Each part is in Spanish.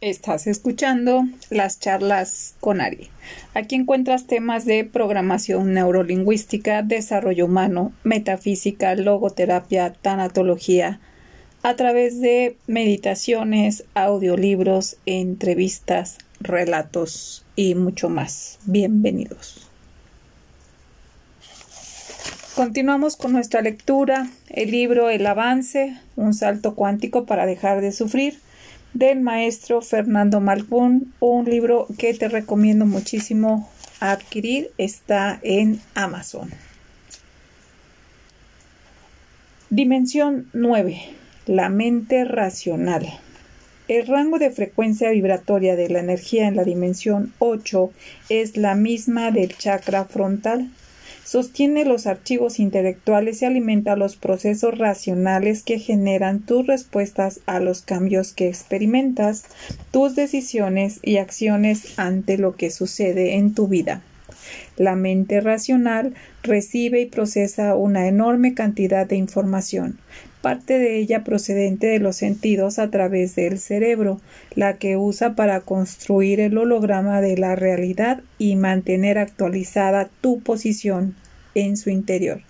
Estás escuchando las charlas con Ari. Aquí encuentras temas de programación neurolingüística, desarrollo humano, metafísica, logoterapia, tanatología, a través de meditaciones, audiolibros, entrevistas, relatos y mucho más. Bienvenidos. Continuamos con nuestra lectura, el libro El avance, un salto cuántico para dejar de sufrir del maestro Fernando Malpún, un libro que te recomiendo muchísimo adquirir, está en Amazon. Dimensión 9. La mente racional. El rango de frecuencia vibratoria de la energía en la dimensión 8 es la misma del chakra frontal sostiene los archivos intelectuales y alimenta los procesos racionales que generan tus respuestas a los cambios que experimentas, tus decisiones y acciones ante lo que sucede en tu vida. La mente racional recibe y procesa una enorme cantidad de información, parte de ella procedente de los sentidos a través del cerebro, la que usa para construir el holograma de la realidad y mantener actualizada tu posición en su interior.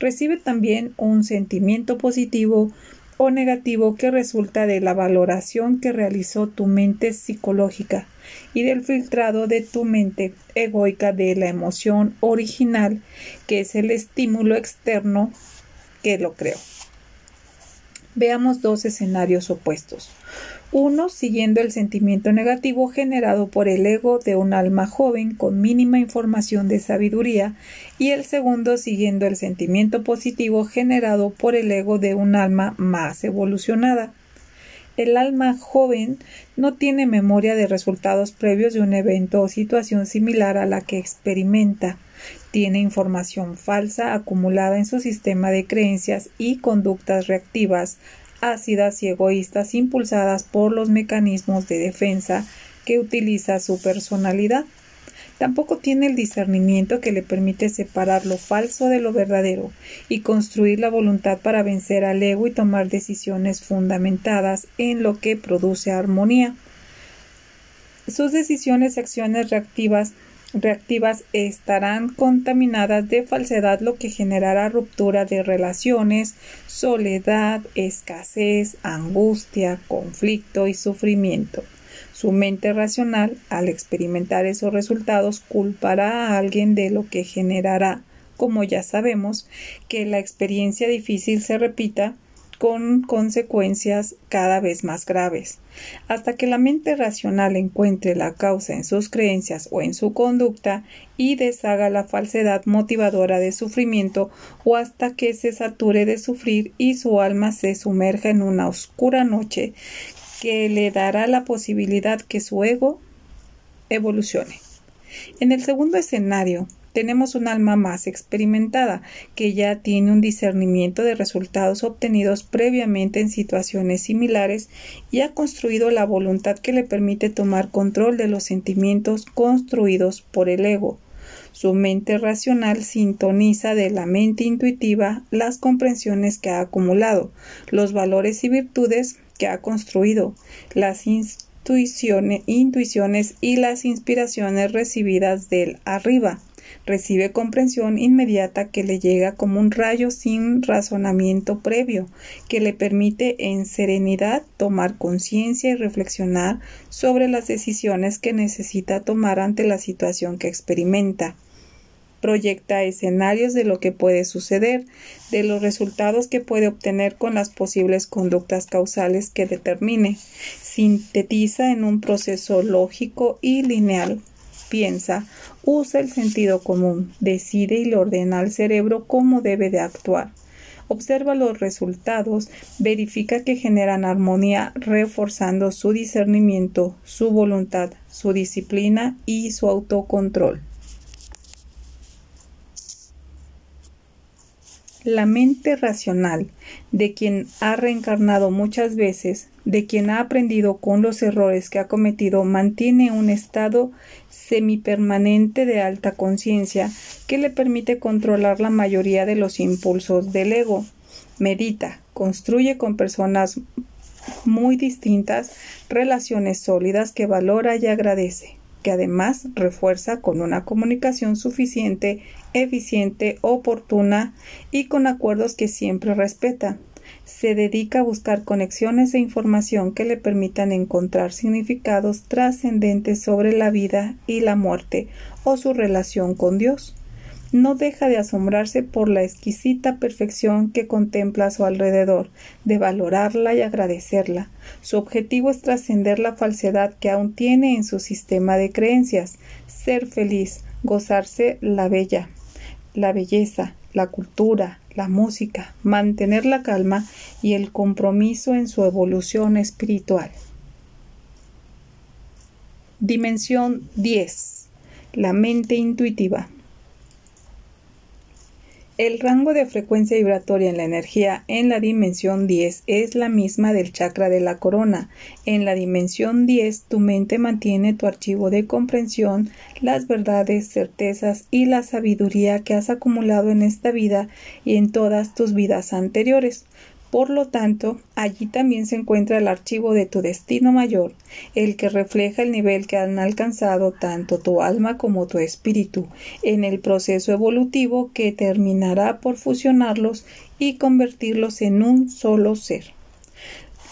Recibe también un sentimiento positivo o negativo que resulta de la valoración que realizó tu mente psicológica y del filtrado de tu mente egoica de la emoción original, que es el estímulo externo que lo creó. Veamos dos escenarios opuestos. Uno, siguiendo el sentimiento negativo generado por el ego de un alma joven con mínima información de sabiduría, y el segundo, siguiendo el sentimiento positivo generado por el ego de un alma más evolucionada. El alma joven no tiene memoria de resultados previos de un evento o situación similar a la que experimenta. Tiene información falsa acumulada en su sistema de creencias y conductas reactivas, ácidas y egoístas impulsadas por los mecanismos de defensa que utiliza su personalidad. Tampoco tiene el discernimiento que le permite separar lo falso de lo verdadero y construir la voluntad para vencer al ego y tomar decisiones fundamentadas en lo que produce armonía. Sus decisiones y acciones reactivas reactivas estarán contaminadas de falsedad, lo que generará ruptura de relaciones, soledad, escasez, angustia, conflicto y sufrimiento. Su mente racional, al experimentar esos resultados, culpará a alguien de lo que generará, como ya sabemos, que la experiencia difícil se repita con consecuencias cada vez más graves. Hasta que la mente racional encuentre la causa en sus creencias o en su conducta y deshaga la falsedad motivadora de sufrimiento o hasta que se sature de sufrir y su alma se sumerja en una oscura noche que le dará la posibilidad que su ego evolucione. En el segundo escenario, tenemos un alma más experimentada, que ya tiene un discernimiento de resultados obtenidos previamente en situaciones similares y ha construido la voluntad que le permite tomar control de los sentimientos construidos por el ego. Su mente racional sintoniza de la mente intuitiva las comprensiones que ha acumulado, los valores y virtudes que ha construido, las intuiciones, y las inspiraciones recibidas del arriba recibe comprensión inmediata que le llega como un rayo sin razonamiento previo, que le permite en serenidad tomar conciencia y reflexionar sobre las decisiones que necesita tomar ante la situación que experimenta. Proyecta escenarios de lo que puede suceder, de los resultados que puede obtener con las posibles conductas causales que determine, sintetiza en un proceso lógico y lineal. Piensa, usa el sentido común, decide y le ordena al cerebro cómo debe de actuar. Observa los resultados, verifica que generan armonía, reforzando su discernimiento, su voluntad, su disciplina y su autocontrol. La mente racional de quien ha reencarnado muchas veces, de quien ha aprendido con los errores que ha cometido, mantiene un estado semipermanente de alta conciencia que le permite controlar la mayoría de los impulsos del ego. Medita, construye con personas muy distintas, relaciones sólidas que valora y agradece, que además refuerza con una comunicación suficiente, eficiente, oportuna y con acuerdos que siempre respeta. Se dedica a buscar conexiones de información que le permitan encontrar significados trascendentes sobre la vida y la muerte o su relación con Dios no deja de asombrarse por la exquisita perfección que contempla a su alrededor, de valorarla y agradecerla. Su objetivo es trascender la falsedad que aún tiene en su sistema de creencias, ser feliz, gozarse la bella, la belleza, la cultura, la música, mantener la calma y el compromiso en su evolución espiritual. Dimensión 10. La mente intuitiva. El rango de frecuencia vibratoria en la energía en la dimensión 10 es la misma del chakra de la corona. En la dimensión 10 tu mente mantiene tu archivo de comprensión, las verdades, certezas y la sabiduría que has acumulado en esta vida y en todas tus vidas anteriores. Por lo tanto, allí también se encuentra el archivo de tu destino mayor, el que refleja el nivel que han alcanzado tanto tu alma como tu espíritu en el proceso evolutivo que terminará por fusionarlos y convertirlos en un solo ser.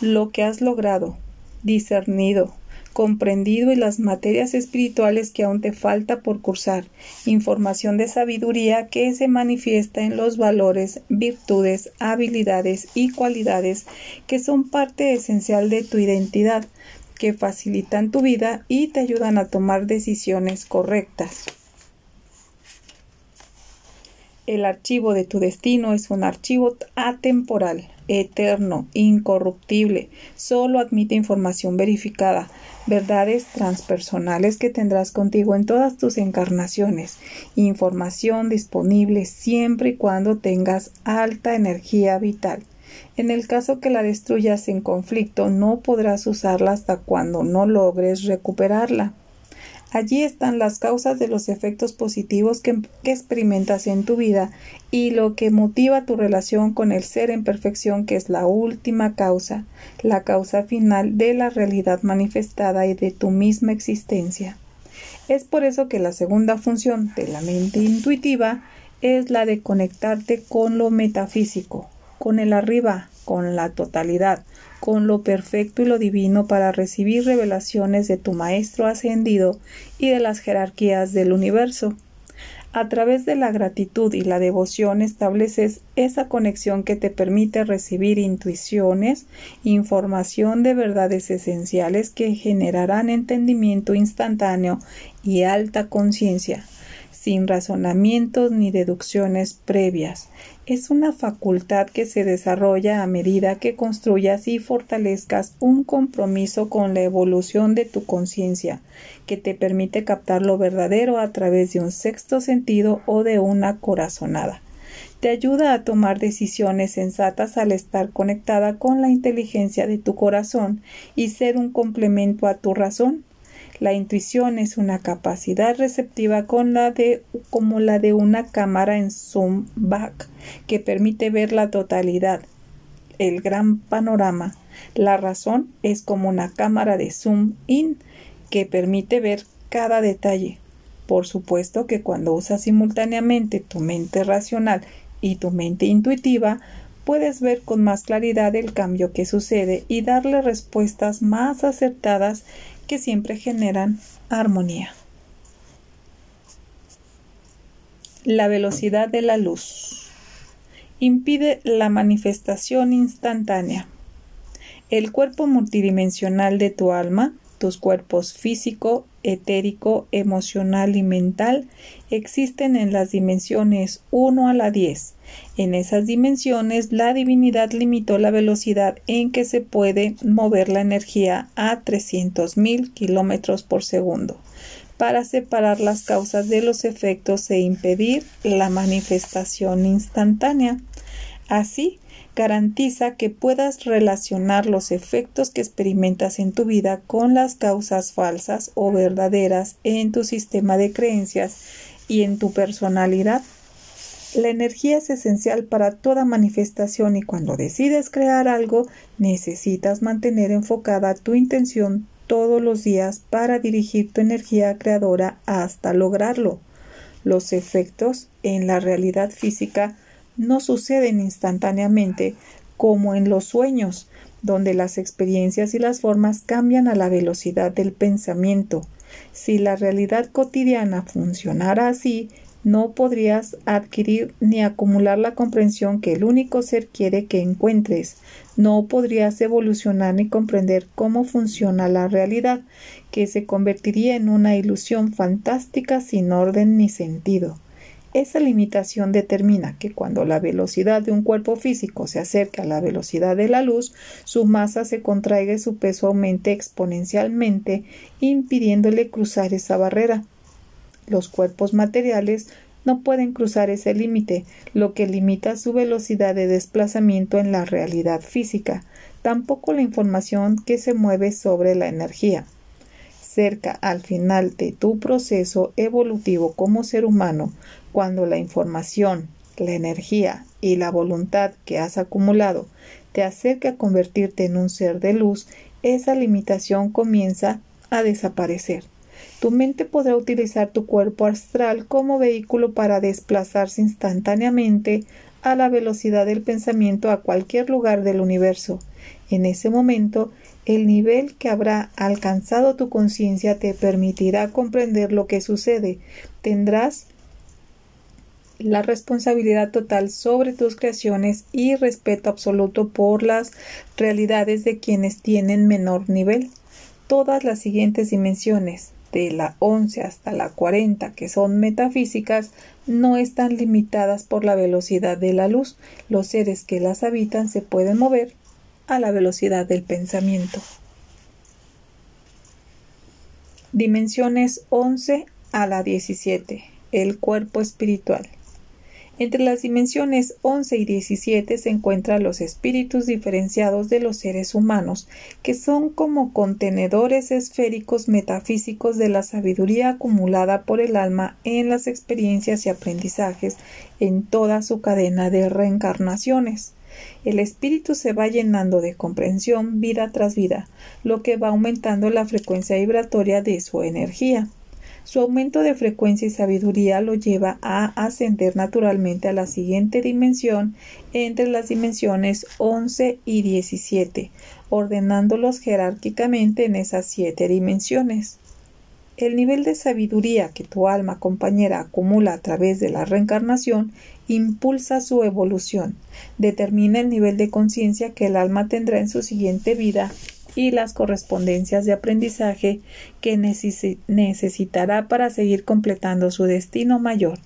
Lo que has logrado, discernido, comprendido y las materias espirituales que aún te falta por cursar, información de sabiduría que se manifiesta en los valores, virtudes, habilidades y cualidades que son parte esencial de tu identidad, que facilitan tu vida y te ayudan a tomar decisiones correctas. El archivo de tu destino es un archivo atemporal, eterno, incorruptible, solo admite información verificada, verdades transpersonales que tendrás contigo en todas tus encarnaciones, información disponible siempre y cuando tengas alta energía vital. En el caso que la destruyas en conflicto, no podrás usarla hasta cuando no logres recuperarla. Allí están las causas de los efectos positivos que, experimentas en tu vida y lo que motiva tu relación con el ser en perfección que es la última causa, la causa final de la realidad manifestada y de tu misma existencia. Es por eso que la segunda función de la mente intuitiva es la de conectarte con lo metafísico, con el arriba, con la totalidad, con lo perfecto y lo divino para recibir revelaciones de tu Maestro ascendido y de las jerarquías del universo. A través de la gratitud y la devoción estableces esa conexión que te permite recibir intuiciones, información de verdades esenciales que generarán entendimiento instantáneo y alta conciencia, sin razonamientos ni deducciones previas, es una facultad que se desarrolla a medida que construyas y fortalezcas un compromiso con la evolución de tu conciencia, que te permite captar lo verdadero a través de un sexto sentido o de una corazonada. Te ayuda a tomar decisiones sensatas al estar conectada con la inteligencia de tu corazón y ser un complemento a tu razón, la intuición es una capacidad receptiva con la de, como la de una cámara en zoom back que permite ver la totalidad, el gran panorama. La razón es como una cámara de zoom in que permite ver cada detalle. Por supuesto que cuando usas simultáneamente tu mente racional y tu mente intuitiva, puedes ver con más claridad el cambio que sucede y darle respuestas más acertadas que siempre generan armonía. La velocidad de la luz impide la manifestación instantánea. El cuerpo multidimensional de tu alma, tus cuerpos físico, etérico, emocional y mental existen en las dimensiones 1 a la 10. En esas dimensiones la divinidad limitó la velocidad en que se puede mover la energía a 300.000 kilómetros por segundo para separar las causas de los efectos e impedir la manifestación instantánea. Así, garantiza que puedas relacionar los efectos que experimentas en tu vida con las causas falsas o verdaderas en tu sistema de creencias y en tu personalidad. La energía es esencial para toda manifestación y cuando decides crear algo, necesitas mantener enfocada tu intención todos los días para dirigir tu energía creadora hasta lograrlo. Los efectos en la realidad física no suceden instantáneamente como en los sueños, donde las experiencias y las formas cambian a la velocidad del pensamiento. Si la realidad cotidiana funcionara así, no podrías adquirir ni acumular la comprensión que el único ser quiere que encuentres. No podrías evolucionar ni comprender cómo funciona la realidad, que se convertiría en una ilusión fantástica sin orden ni sentido. Esa limitación determina que cuando la velocidad de un cuerpo físico se acerca a la velocidad de la luz, su masa se contraiga y su peso aumente exponencialmente, impidiéndole cruzar esa barrera. Los cuerpos materiales no pueden cruzar ese límite, lo que limita su velocidad de desplazamiento en la realidad física, tampoco la información que se mueve sobre la energía cerca al final de tu proceso evolutivo como ser humano, cuando la información, la energía y la voluntad que has acumulado te acerca a convertirte en un ser de luz, esa limitación comienza a desaparecer. Tu mente podrá utilizar tu cuerpo astral como vehículo para desplazarse instantáneamente a la velocidad del pensamiento a cualquier lugar del universo. En ese momento, el nivel que habrá alcanzado tu conciencia te permitirá comprender lo que sucede. Tendrás la responsabilidad total sobre tus creaciones y respeto absoluto por las realidades de quienes tienen menor nivel. Todas las siguientes dimensiones, de la 11 hasta la 40, que son metafísicas, no están limitadas por la velocidad de la luz. Los seres que las habitan se pueden mover a la velocidad del pensamiento. Dimensiones 11 a la 17. El cuerpo espiritual. Entre las dimensiones 11 y 17 se encuentran los espíritus diferenciados de los seres humanos, que son como contenedores esféricos metafísicos de la sabiduría acumulada por el alma en las experiencias y aprendizajes en toda su cadena de reencarnaciones. El espíritu se va llenando de comprensión vida tras vida, lo que va aumentando la frecuencia vibratoria de su energía. Su aumento de frecuencia y sabiduría lo lleva a ascender naturalmente a la siguiente dimensión entre las dimensiones 11 y 17, ordenándolos jerárquicamente en esas siete dimensiones. El nivel de sabiduría que tu alma compañera acumula a través de la reencarnación impulsa su evolución, determina el nivel de conciencia que el alma tendrá en su siguiente vida y las correspondencias de aprendizaje que necesitará para seguir completando su destino mayor.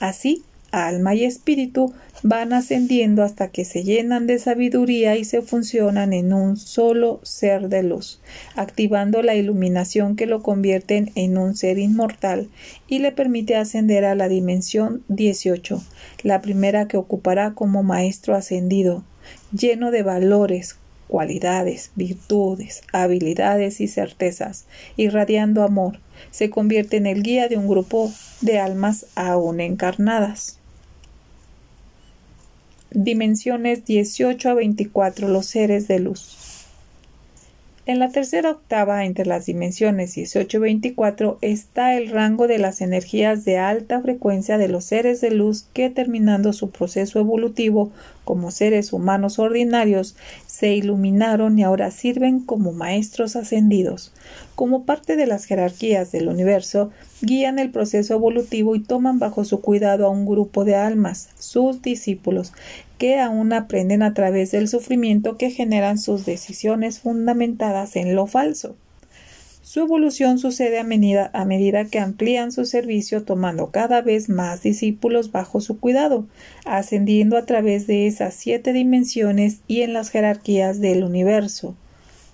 Así, alma y espíritu van ascendiendo hasta que se llenan de sabiduría y se funcionan en un solo ser de luz, activando la iluminación que lo convierten en un ser inmortal y le permite ascender a la dimensión 18, la primera que ocupará como maestro ascendido, lleno de valores, cualidades, virtudes, habilidades y certezas, irradiando amor, se convierte en el guía de un grupo de almas aún encarnadas. Dimensiones 18 a 24 los seres de luz. En la tercera octava entre las dimensiones 18 y 24 está el rango de las energías de alta frecuencia de los seres de luz que terminando su proceso evolutivo como seres humanos ordinarios se iluminaron y ahora sirven como maestros ascendidos. Como parte de las jerarquías del universo, guían el proceso evolutivo y toman bajo su cuidado a un grupo de almas, sus discípulos, que aún aprenden a través del sufrimiento que generan sus decisiones fundamentadas en lo falso. Su evolución sucede a medida, que amplían su servicio tomando cada vez más discípulos bajo su cuidado, ascendiendo a través de esas siete dimensiones y en las jerarquías del universo,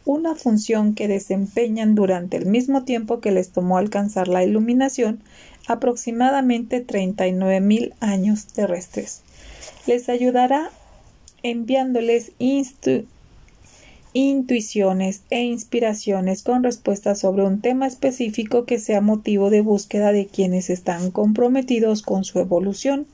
una función que desempeñan durante el mismo tiempo que les tomó alcanzar la iluminación, aproximadamente 39 mil años terrestres. Les ayudará enviándoles intuiciones e inspiraciones con respuestas sobre un tema específico que sea motivo de búsqueda de quienes están comprometidos con su evolución.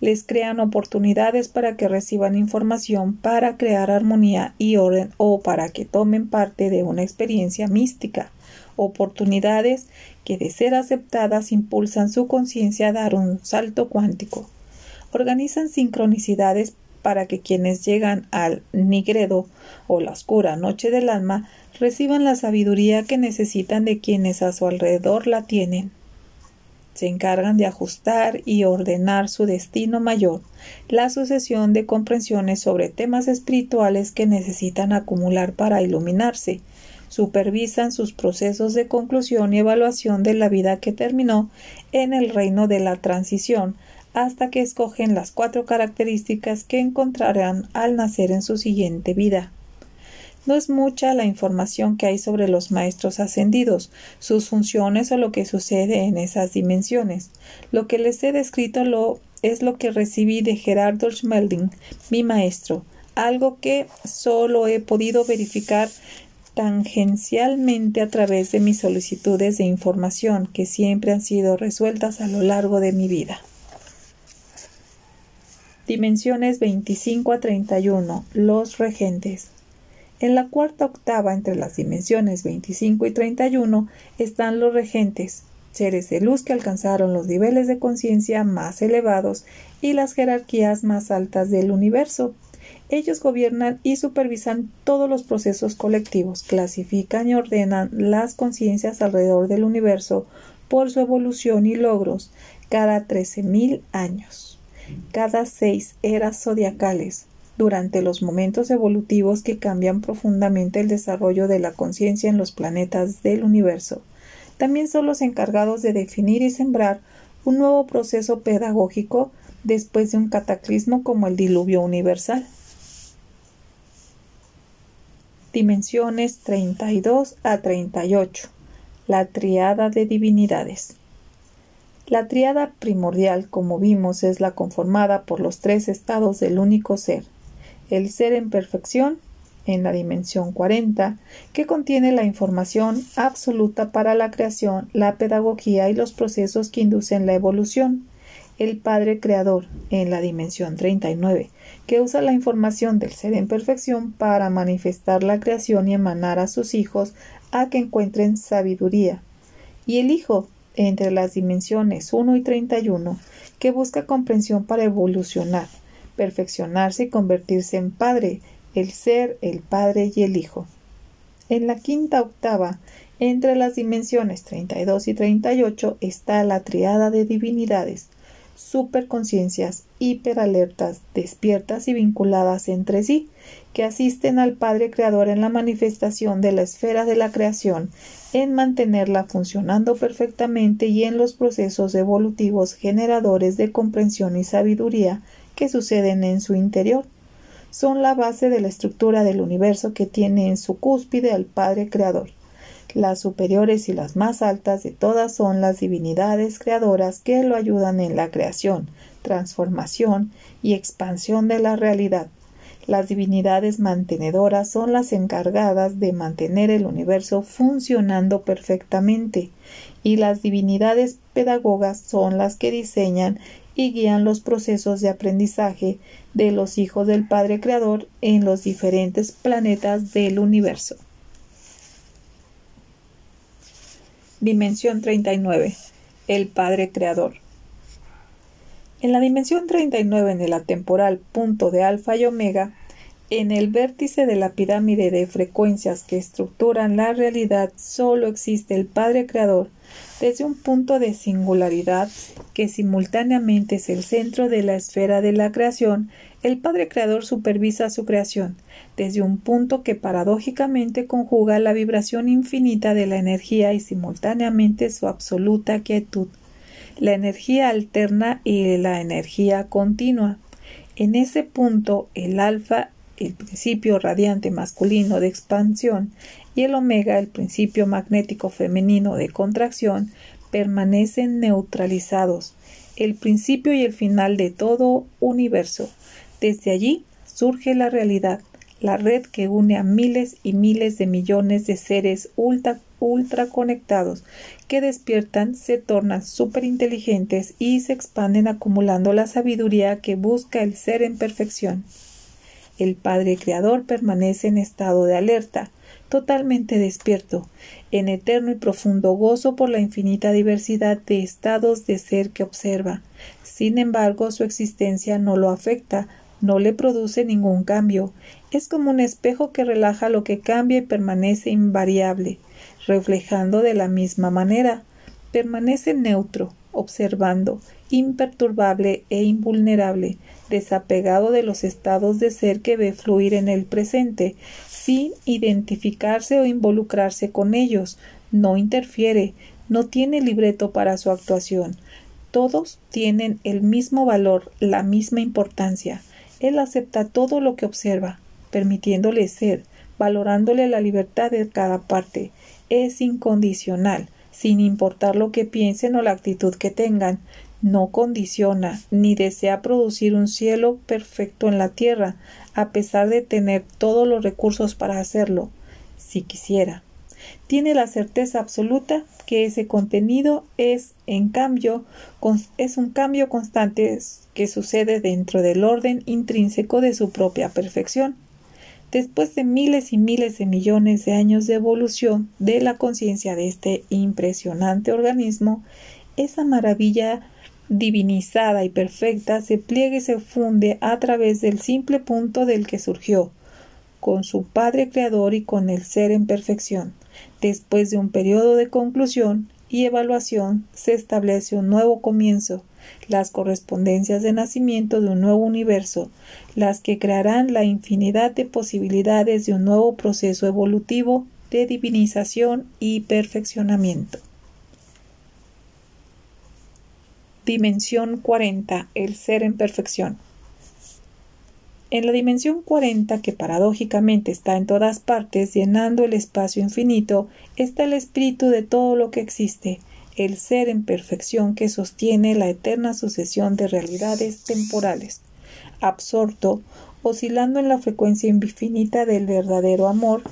les crean oportunidades para que reciban información para crear armonía y orden o para que tomen parte de una experiencia mística, oportunidades que de ser aceptadas impulsan su conciencia a dar un salto cuántico. Organizan sincronicidades para que quienes llegan al nigredo o la oscura noche del alma reciban la sabiduría que necesitan de quienes a su alrededor la tienen. Se encargan de ajustar y ordenar su destino mayor, la sucesión de comprensiones sobre temas espirituales que necesitan acumular para iluminarse, supervisan sus procesos de conclusión y evaluación de la vida que terminó en el reino de la transición, hasta que escogen las cuatro características que encontrarán al nacer en su siguiente vida. No es mucha la información que hay sobre los maestros ascendidos, sus funciones o lo que sucede en esas dimensiones. Lo que les he descrito lo, es lo que recibí de Gerardo Schmelding, mi maestro, algo que solo he podido verificar tangencialmente a través de mis solicitudes de información que siempre han sido resueltas a lo largo de mi vida. Dimensiones 25 a 31. Los regentes. En la cuarta octava entre las dimensiones 25 y 31 están los regentes, seres de luz que alcanzaron los niveles de conciencia más elevados y las jerarquías más altas del universo. Ellos gobiernan y supervisan todos los procesos colectivos, clasifican y ordenan las conciencias alrededor del universo por su evolución y logros cada mil años cada seis eras zodiacales, durante los momentos evolutivos que cambian profundamente el desarrollo de la conciencia en los planetas del universo. También son los encargados de definir y sembrar un nuevo proceso pedagógico después de un cataclismo como el diluvio universal. Dimensiones 32 a 38. La triada de divinidades. La triada primordial, como vimos, es la conformada por los tres estados del único ser. El ser en perfección, en la dimensión 40, que contiene la información absoluta para la creación, la pedagogía y los procesos que inducen la evolución. El Padre Creador, en la dimensión 39, que usa la información del ser en perfección para manifestar la creación y emanar a sus hijos a que encuentren sabiduría. Y el Hijo, entre las dimensiones 1 y 31 que busca comprensión para evolucionar, perfeccionarse y convertirse en Padre, el Ser, el Padre y el Hijo. En la quinta octava, entre las dimensiones 32 y 38 está la triada de divinidades, superconciencias hiperalertas, despiertas y vinculadas entre sí, que asisten al Padre Creador en la manifestación de la esfera de la creación en mantenerla funcionando perfectamente y en los procesos evolutivos generadores de comprensión y sabiduría que suceden en su interior. Son la base de la estructura del universo que tiene en su cúspide al Padre Creador. Las superiores y las más altas de todas son las divinidades creadoras que lo ayudan en la creación, transformación y expansión de la realidad. Las divinidades mantenedoras son las encargadas de mantener el universo funcionando perfectamente y las divinidades pedagogas son las que diseñan y guían los procesos de aprendizaje de los hijos del Padre Creador en los diferentes planetas del universo. Dimensión 39. El Padre Creador. En la dimensión 39 en el atemporal punto de alfa y omega, en el vértice de la pirámide de frecuencias que estructuran la realidad solo existe el Padre Creador desde un punto de singularidad que simultáneamente es el centro de la esfera de la creación, el Padre Creador supervisa su creación desde un punto que paradójicamente conjuga la vibración infinita de la energía y simultáneamente su absoluta quietud la energía alterna y la energía continua. En ese punto, el alfa, el principio radiante masculino de expansión, y el omega, el principio magnético femenino de contracción, permanecen neutralizados, el principio y el final de todo universo. Desde allí surge la realidad, la red que une a miles y miles de millones de seres ultra, ultra conectados que despiertan, se tornan superinteligentes y se expanden acumulando la sabiduría que busca el ser en perfección. El Padre Creador permanece en estado de alerta, totalmente despierto, en eterno y profundo gozo por la infinita diversidad de estados de ser que observa. Sin embargo, su existencia no lo afecta, no le produce ningún cambio. Es como un espejo que relaja lo que cambia y permanece invariable, reflejando de la misma manera. Permanece neutro, observando, imperturbable e invulnerable, desapegado de los estados de ser que ve fluir en el presente, sin identificarse o involucrarse con ellos, no interfiere, no tiene libreto para su actuación. Todos tienen el mismo valor, la misma importancia. Él acepta todo lo que observa, permitiéndole ser, valorándole la libertad de cada parte. Es incondicional, sin importar lo que piensen o la actitud que tengan, no condiciona ni desea producir un cielo perfecto en la tierra, a pesar de tener todos los recursos para hacerlo, si quisiera. Tiene la certeza absoluta que ese contenido es, en cambio, es un cambio constante que sucede dentro del orden intrínseco de su propia perfección. Después de miles y miles de millones de años de evolución de la conciencia de este impresionante organismo, esa maravilla divinizada y perfecta se pliega y se funde a través del simple punto del que surgió, con su Padre Creador y con el ser en perfección. Después de un periodo de conclusión y evaluación se establece un nuevo comienzo, las correspondencias de nacimiento de un nuevo universo, las que crearán la infinidad de posibilidades de un nuevo proceso evolutivo de divinización y perfeccionamiento. Dimensión 40. El ser en perfección. En la dimensión 40, que paradójicamente está en todas partes, llenando el espacio infinito, está el espíritu de todo lo que existe, el ser en perfección que sostiene la eterna sucesión de realidades temporales. Absorto, oscilando en la frecuencia infinita del verdadero amor,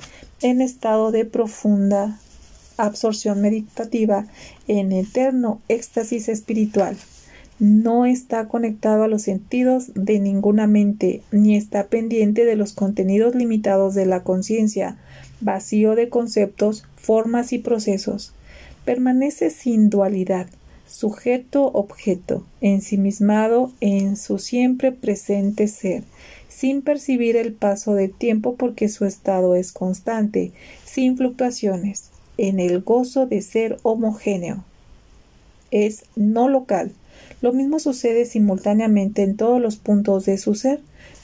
en estado de profunda absorción meditativa en eterno éxtasis espiritual. No está conectado a los sentidos de ninguna mente, ni está pendiente de los contenidos limitados de la conciencia, vacío de conceptos, formas y procesos. Permanece sin dualidad, sujeto-objeto, ensimismado en su siempre presente ser, sin percibir el paso del tiempo porque su estado es constante, sin fluctuaciones en el gozo de ser homogéneo. Es no local. Lo mismo sucede simultáneamente en todos los puntos de su ser.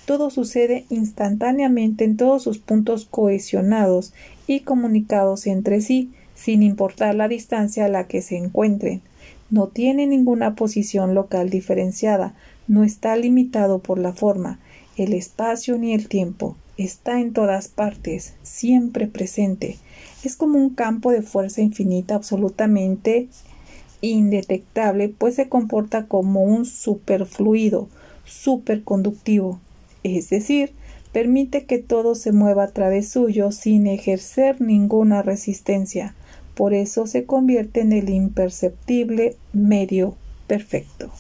Todo sucede instantáneamente en todos sus puntos cohesionados y comunicados entre sí, sin importar la distancia a la que se encuentren. No tiene ninguna posición local diferenciada, no está limitado por la forma, el espacio ni el tiempo. Está en todas partes, siempre presente es como un campo de fuerza infinita absolutamente indetectable, pues se comporta como un superfluido, superconductivo, es decir, permite que todo se mueva a través suyo sin ejercer ninguna resistencia. Por eso se convierte en el imperceptible medio perfecto.